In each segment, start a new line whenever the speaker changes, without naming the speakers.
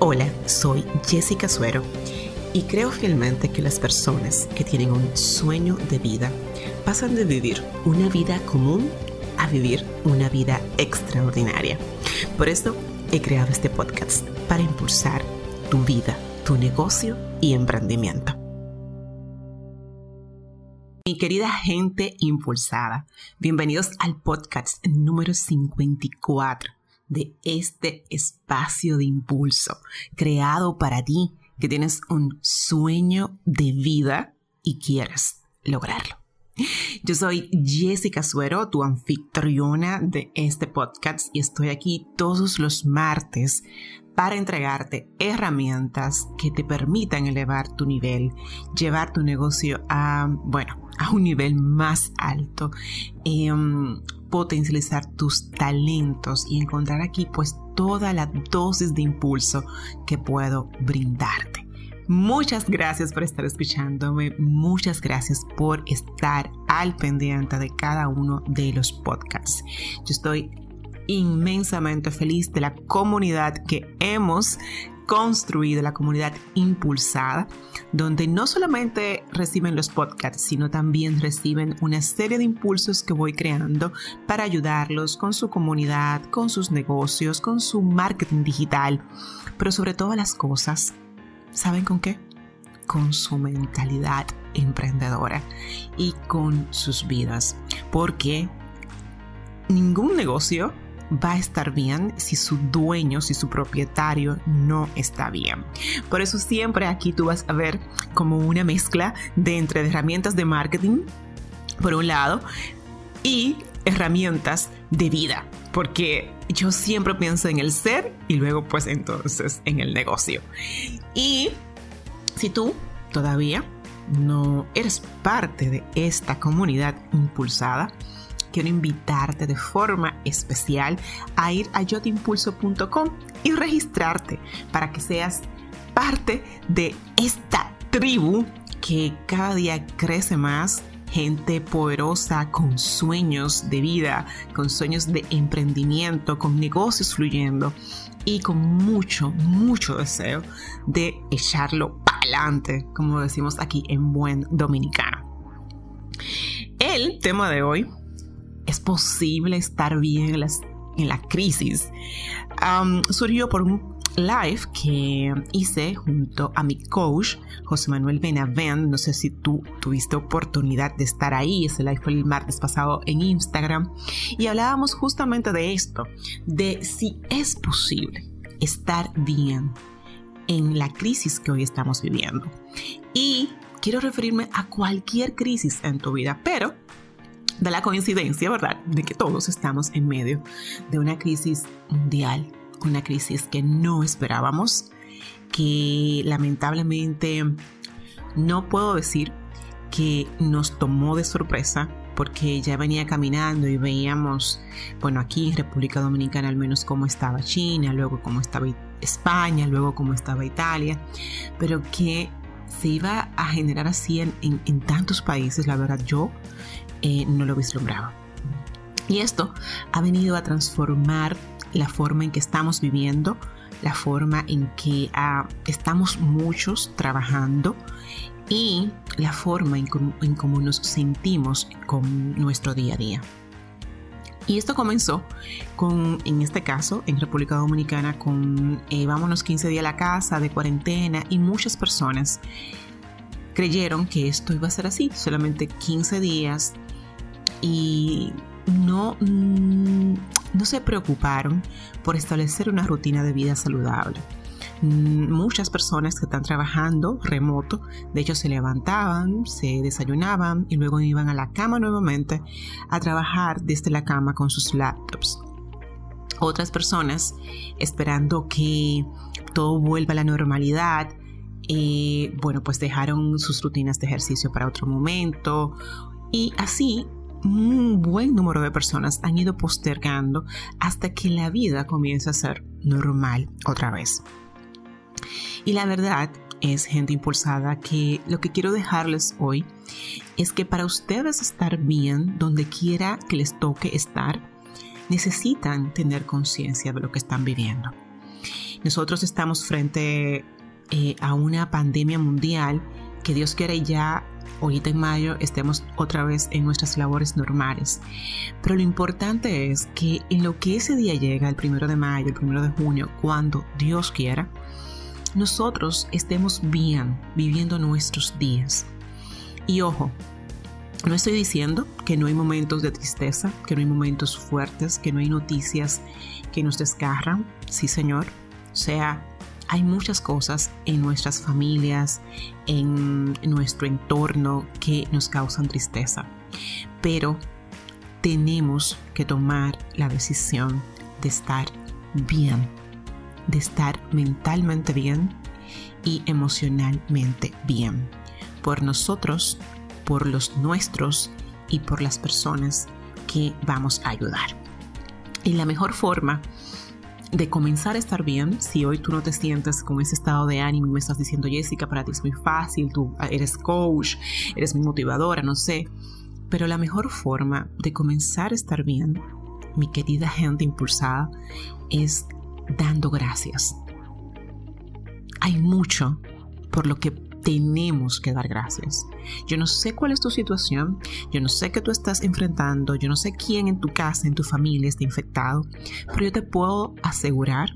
Hola, soy Jessica Suero y creo fielmente que las personas que tienen un sueño de vida pasan de vivir una vida común a vivir una vida extraordinaria. Por eso he creado este podcast para impulsar tu vida, tu negocio y emprendimiento. Mi querida gente impulsada, bienvenidos al podcast número 54 de este espacio de impulso creado para ti que tienes un sueño de vida y quieres lograrlo. Yo soy Jessica Suero, tu anfitriona de este podcast y estoy aquí todos los martes para entregarte herramientas que te permitan elevar tu nivel, llevar tu negocio a, bueno, a un nivel más alto, em, potencializar tus talentos y encontrar aquí pues toda la dosis de impulso que puedo brindarte. Muchas gracias por estar escuchándome, muchas gracias por estar al pendiente de cada uno de los podcasts. Yo estoy inmensamente feliz de la comunidad que hemos construido, la comunidad impulsada, donde no solamente reciben los podcasts, sino también reciben una serie de impulsos que voy creando para ayudarlos con su comunidad, con sus negocios, con su marketing digital, pero sobre todas las cosas ¿Saben con qué? Con su mentalidad emprendedora y con sus vidas. Porque ningún negocio va a estar bien si su dueño, si su propietario no está bien. Por eso siempre aquí tú vas a ver como una mezcla de entre herramientas de marketing, por un lado, y herramientas de vida, porque yo siempre pienso en el ser y luego pues entonces en el negocio. Y si tú todavía no eres parte de esta comunidad impulsada, quiero invitarte de forma especial a ir a yotimpulso.com y registrarte para que seas parte de esta tribu que cada día crece más gente poderosa con sueños de vida, con sueños de emprendimiento, con negocios fluyendo y con mucho, mucho deseo de echarlo para adelante, como decimos aquí en buen dominicano. El tema de hoy es posible estar bien en, la crisis. surgió por un live que hice junto a mi coach José Manuel Benavent. No sé si tú tuviste oportunidad de estar ahí. Ese live fue el martes pasado en Instagram. Y hablábamos justamente de esto, de si es posible estar bien en la crisis que hoy estamos viviendo. Y quiero referirme a cualquier crisis en tu vida, pero de la coincidencia, ¿verdad?, de que todos estamos en medio de una crisis mundial una crisis que no esperábamos, que lamentablemente no puedo decir que nos tomó de sorpresa porque ya venía caminando y veíamos, bueno, aquí República Dominicana al menos cómo estaba China, luego cómo estaba España, luego cómo estaba Italia, pero que se iba a generar así en, tantos países, la verdad yo eh, no lo vislumbraba. Y esto ha venido a transformar la forma en que estamos viviendo, la forma en que ah, estamos muchos trabajando y la forma en, cómo nos sentimos con nuestro día a día. Y esto comenzó con, en este caso, en República Dominicana, con eh, vámonos 15 días a la casa de cuarentena y muchas personas creyeron que esto iba a ser así, solamente 15 días y no, mm, no se preocuparon por establecer una rutina de vida saludable. Mm, muchas personas que están trabajando remoto, de hecho se levantaban, se desayunaban y luego iban a la cama nuevamente a trabajar desde la cama con sus laptops. Otras personas esperando que todo vuelva a la normalidad, eh, bueno, pues dejaron sus rutinas de ejercicio para otro momento y así un buen número de personas han ido postergando hasta que la vida comienza a ser normal otra vez. Y la verdad es, gente impulsada, que lo que quiero dejarles hoy es que para ustedes estar bien donde quiera que les toque estar, necesitan tener conciencia de lo que están viviendo. Nosotros estamos frente eh, a una pandemia mundial que Dios quiere ya ahorita en mayo estemos otra vez en nuestras labores normales. Pero lo importante es que en lo que ese día llega, el primero de mayo, el primero de junio, cuando Dios quiera, nosotros estemos bien viviendo nuestros días. Y ojo, no estoy diciendo que no hay momentos de tristeza, que no hay momentos fuertes, que no hay noticias que nos desgarran. Sí, Señor. O sea, hay muchas cosas en nuestras familias, en nuestro entorno que nos causan tristeza. Pero tenemos que tomar la decisión de estar bien, de estar mentalmente bien y emocionalmente bien. Por nosotros, por los nuestros y por las personas que vamos a ayudar. Y la mejor forma de comenzar a estar bien, si hoy tú no te sientes con ese estado de ánimo y me estás diciendo, Jessica, para ti es muy fácil, tú eres coach, eres muy motivadora, no sé, pero la mejor forma de comenzar a estar bien, mi querida gente impulsada, es dando gracias. Hay mucho por lo que tenemos que dar gracias. Yo no sé cuál es tu situación, yo no sé qué tú estás enfrentando, yo no sé quién en tu casa, en tu familia está infectado, pero yo te puedo asegurar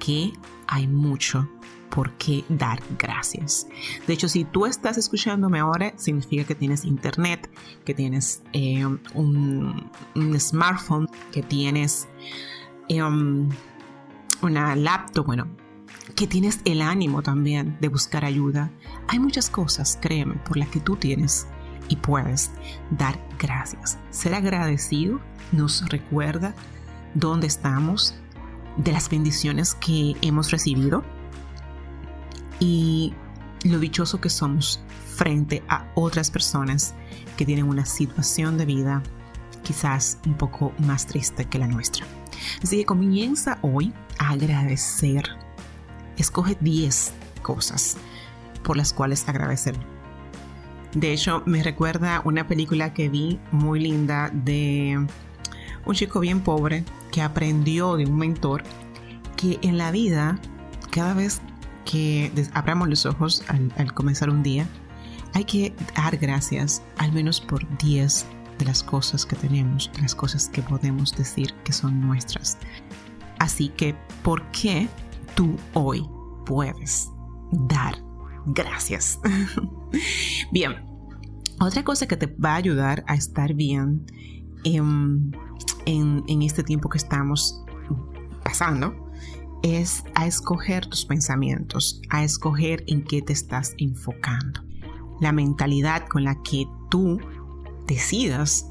que hay mucho por qué dar gracias. De hecho, si tú estás escuchándome ahora, significa que tienes internet, que tienes eh, un, smartphone, que tienes eh, una laptop, bueno, que tienes el ánimo también de buscar ayuda. Hay muchas cosas, créeme, por las que tú tienes y puedes dar gracias. Ser agradecido nos recuerda dónde estamos, de las bendiciones que hemos recibido y lo dichoso que somos frente a otras personas que tienen una situación de vida quizás un poco más triste que la nuestra. Así que comienza hoy a agradecer escoge 10 cosas por las cuales agradecer. De hecho, me recuerda una película que vi muy linda de un chico bien pobre que aprendió de un mentor que en la vida, cada vez que abramos los ojos al, comenzar un día, hay que dar gracias al menos por 10 de las cosas que tenemos, las cosas que podemos decir que son nuestras. Así que, ¿por qué tú hoy puedes dar gracias. bien, otra cosa que te va a ayudar a estar bien en, en este tiempo que estamos pasando es a escoger tus pensamientos, a escoger en qué te estás enfocando. La mentalidad con la que tú decidas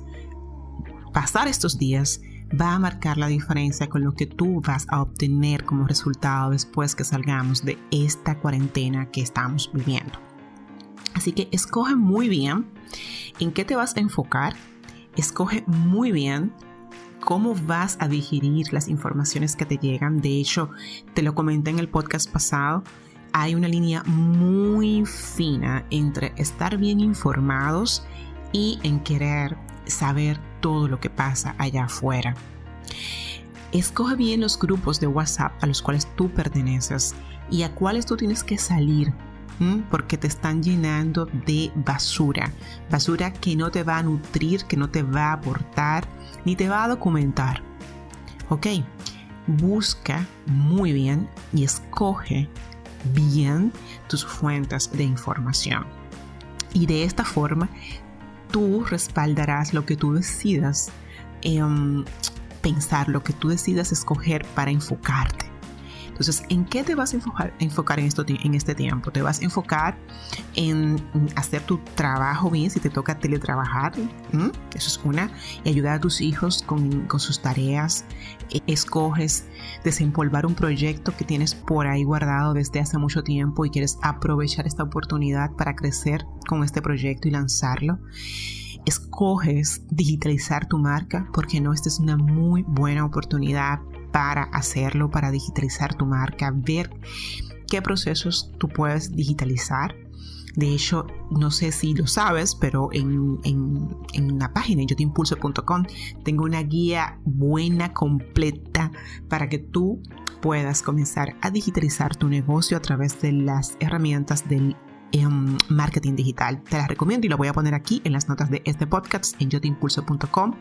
pasar estos días va a marcar la diferencia con lo que tú vas a obtener como resultado después que salgamos de esta cuarentena que estamos viviendo. Así que escoge muy bien en qué te vas a enfocar, escoge muy bien cómo vas a digerir las informaciones que te llegan. De hecho, te lo comenté en el podcast pasado, hay una línea muy fina entre estar bien informados y en querer saber todo lo que pasa allá afuera. Escoge bien los grupos de WhatsApp a los cuales tú perteneces y a cuáles tú tienes que salir porque te están llenando de basura, basura que no te va a nutrir, que no te va a aportar, ni te va a documentar. Ok, busca muy bien y escoge bien tus fuentes de información. Y de esta forma tú respaldarás lo que tú decidas em, pensar, lo que tú decidas escoger para enfocarte. Entonces, ¿en qué te vas a enfocar, en, este tiempo? ¿Te vas a enfocar en hacer tu trabajo bien si te toca teletrabajar? Eso es una. Y ayudar a tus hijos con, con sus tareas. E, escoges desempolvar un proyecto que tienes por ahí guardado desde hace mucho tiempo y quieres aprovechar esta oportunidad para crecer con este proyecto y lanzarlo escoges digitalizar tu marca porque no, esta es una muy buena oportunidad para hacerlo, para digitalizar tu marca, ver qué procesos tú puedes digitalizar. De hecho, no sé si lo sabes, pero en, en, la página yo tengo una guía buena, completa, para que tú puedas comenzar a digitalizar tu negocio a través de las herramientas del em, marketing digital. Te las recomiendo y lo voy a poner aquí en las notas de este podcast en yotimpulso.com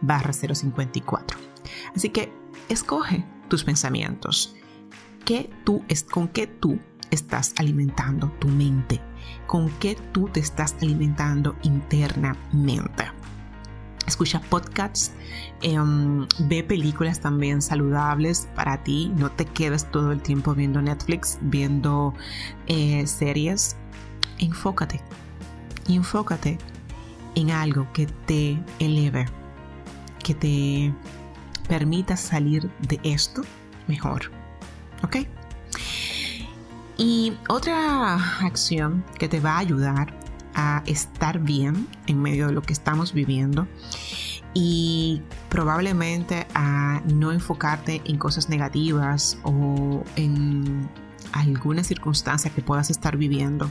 barra 054. Así que escoge tus pensamientos. ¿Qué tú es, ¿Con qué tú estás alimentando tu mente? ¿Con qué tú te estás alimentando internamente? escucha podcasts, em, ve películas también saludables para ti, no te quedes todo el tiempo viendo Netflix, viendo eh, series, enfócate, enfócate en algo que te eleve, que te permita salir de esto mejor, ¿ok? Y otra acción que te va a ayudar a estar bien en medio de lo que estamos viviendo y probablemente a no enfocarte en cosas negativas o en alguna circunstancia que puedas estar viviendo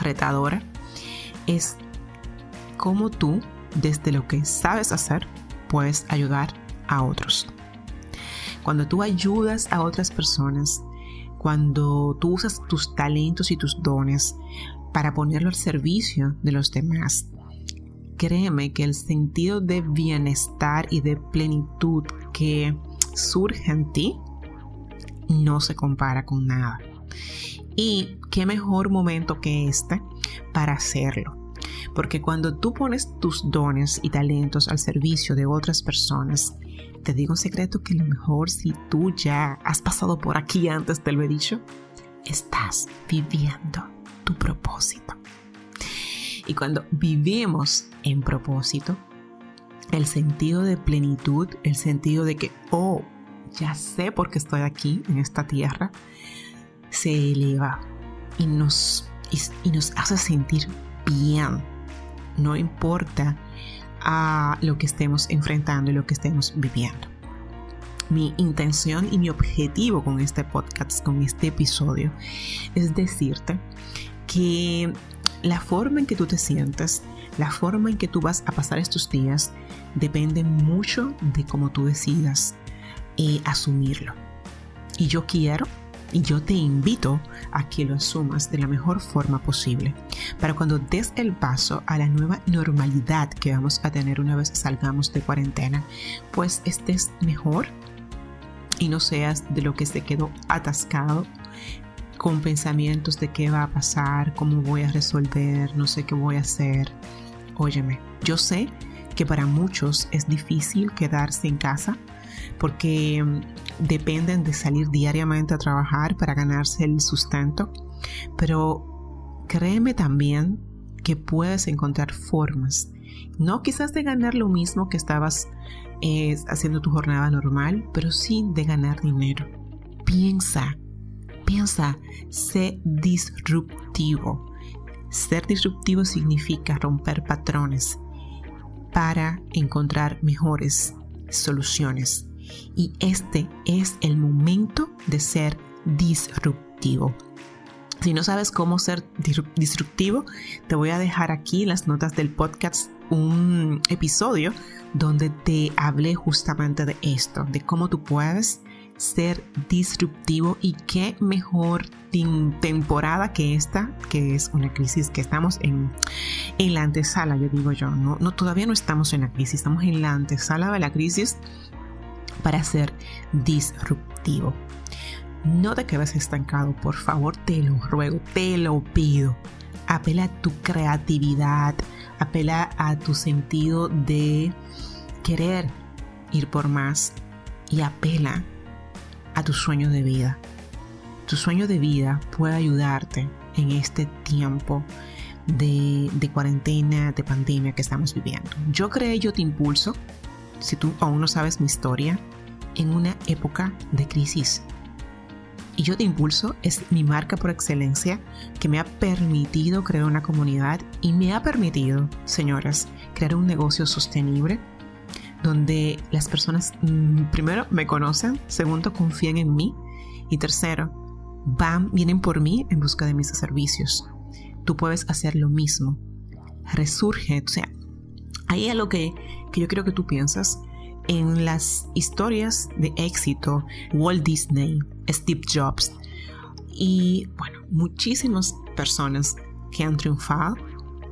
retadora es cómo tú desde lo que sabes hacer puedes ayudar a otros. Cuando tú ayudas a otras personas, cuando tú usas tus talentos y tus dones para ponerlo al servicio de los demás. Créeme que el sentido de bienestar y de plenitud que surge en ti no se compara con nada. Y qué mejor momento que este para hacerlo. Porque cuando tú pones tus dones y talentos al servicio de otras personas, te digo un secreto que lo mejor si tú ya has pasado por aquí antes te lo he dicho, estás viviendo tu propósito. Y cuando vivimos en propósito, el sentido de plenitud, el sentido de que, oh, ya sé por qué estoy aquí en esta tierra, se eleva y nos, y, nos hace sentir bien. No importa a lo que estemos enfrentando y lo que estemos viviendo. Mi intención y mi objetivo con este podcast, con este episodio, es decirte que la forma en que tú te sientes, la forma en que tú vas a pasar estos días, depende mucho de cómo tú decidas eh, asumirlo. Y yo quiero y yo te invito a que lo asumas de la mejor forma posible para cuando des el paso a la nueva normalidad que vamos a tener una vez salgamos de cuarentena, pues estés mejor y no seas de lo que se quedó atascado con pensamientos de qué va a pasar, cómo voy a resolver, no sé qué voy a hacer. Óyeme, yo sé que para muchos es difícil quedarse en casa porque mm, dependen de salir diariamente a trabajar para ganarse el sustento, pero créeme también que puedes encontrar formas, no quizás de ganar lo mismo que estabas eh, haciendo tu jornada normal, pero sí de ganar dinero. Piensa Piensa, sé disruptivo. Ser disruptivo significa romper patrones para encontrar mejores soluciones. Y este es el momento de ser disruptivo. Si no sabes cómo ser disruptivo, te voy a dejar aquí en las notas del podcast un episodio donde te hablé justamente de esto, de cómo tú puedes ser disruptivo y qué mejor temporada que esta, que es una crisis que estamos en, en la antesala, yo digo yo, no, no, todavía no estamos en la crisis, estamos en la antesala de la crisis para ser disruptivo. No te quedes estancado, por favor, te lo ruego, te lo pido. Apela a tu creatividad, apela a tu sentido de querer ir por más y apela a tu sueño de vida. Tu sueño de vida puede ayudarte en este tiempo de, cuarentena, de pandemia que estamos viviendo. Yo creé Yo Te Impulso, si tú aún no sabes mi historia, en una época de crisis. Y Yo Te Impulso es mi marca por excelencia que me ha permitido crear una comunidad y me ha permitido, señoras, crear un negocio sostenible donde las personas mm, primero me conocen, segundo confían en mí y tercero van, vienen por mí en busca de mis servicios. Tú puedes hacer lo mismo. Resurge, o sea, ahí es lo que, que yo quiero que tú piensas. en las historias de éxito, Walt Disney, Steve Jobs y, bueno, muchísimas personas que han triunfado,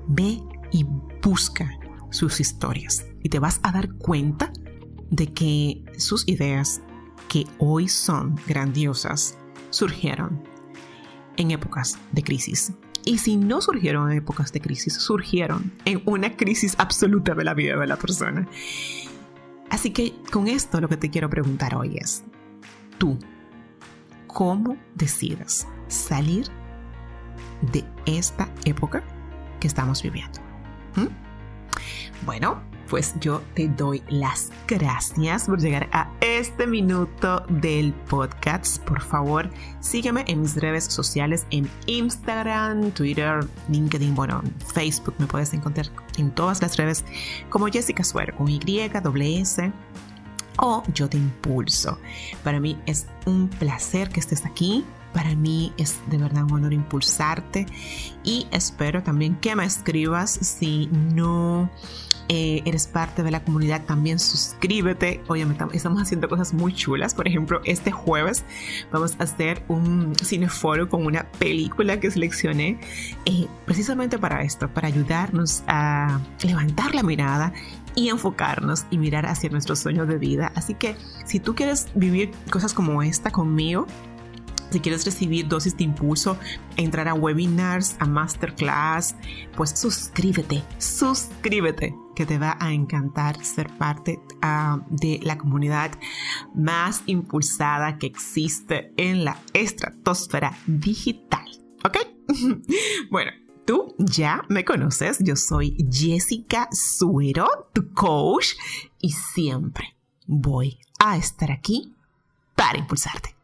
ve y busca sus historias y te vas a dar cuenta de que sus ideas, que hoy son grandiosas, surgieron en épocas de crisis. Y si no surgieron en épocas de crisis, surgieron en una crisis absoluta de la vida de la persona. Así que con esto lo que te quiero preguntar hoy es, tú, ¿cómo decides salir de esta época que estamos viviendo? ¿Mm? Bueno, pues yo te doy las gracias por llegar a este minuto del podcast. Por favor, sígueme en mis redes sociales en Instagram, Twitter, LinkedIn, bueno, Facebook. Me puedes encontrar en todas las redes como Jessica Suero con Y, S o Yo Te Impulso. Para mí es un placer que estés aquí. Para mí es de verdad un honor impulsarte y espero también que me escribas si no eh, eres parte de la comunidad, también suscríbete. Oye, estamos haciendo cosas muy chulas. Por ejemplo, este jueves vamos a hacer un cineforo con una película que seleccioné eh, precisamente para esto, para ayudarnos a levantar la mirada y enfocarnos y mirar hacia nuestros sueños de vida. Así que si tú quieres vivir cosas como esta conmigo, si quieres recibir dosis de impulso, entrar a webinars, a masterclass, pues suscríbete, suscríbete, que te va a encantar ser parte ah, de la comunidad más impulsada que existe en la estratosfera digital. ¿Ok? bueno. Tú ya me conoces, yo soy Jessica Suero, tu coach, y siempre voy a estar aquí para impulsarte.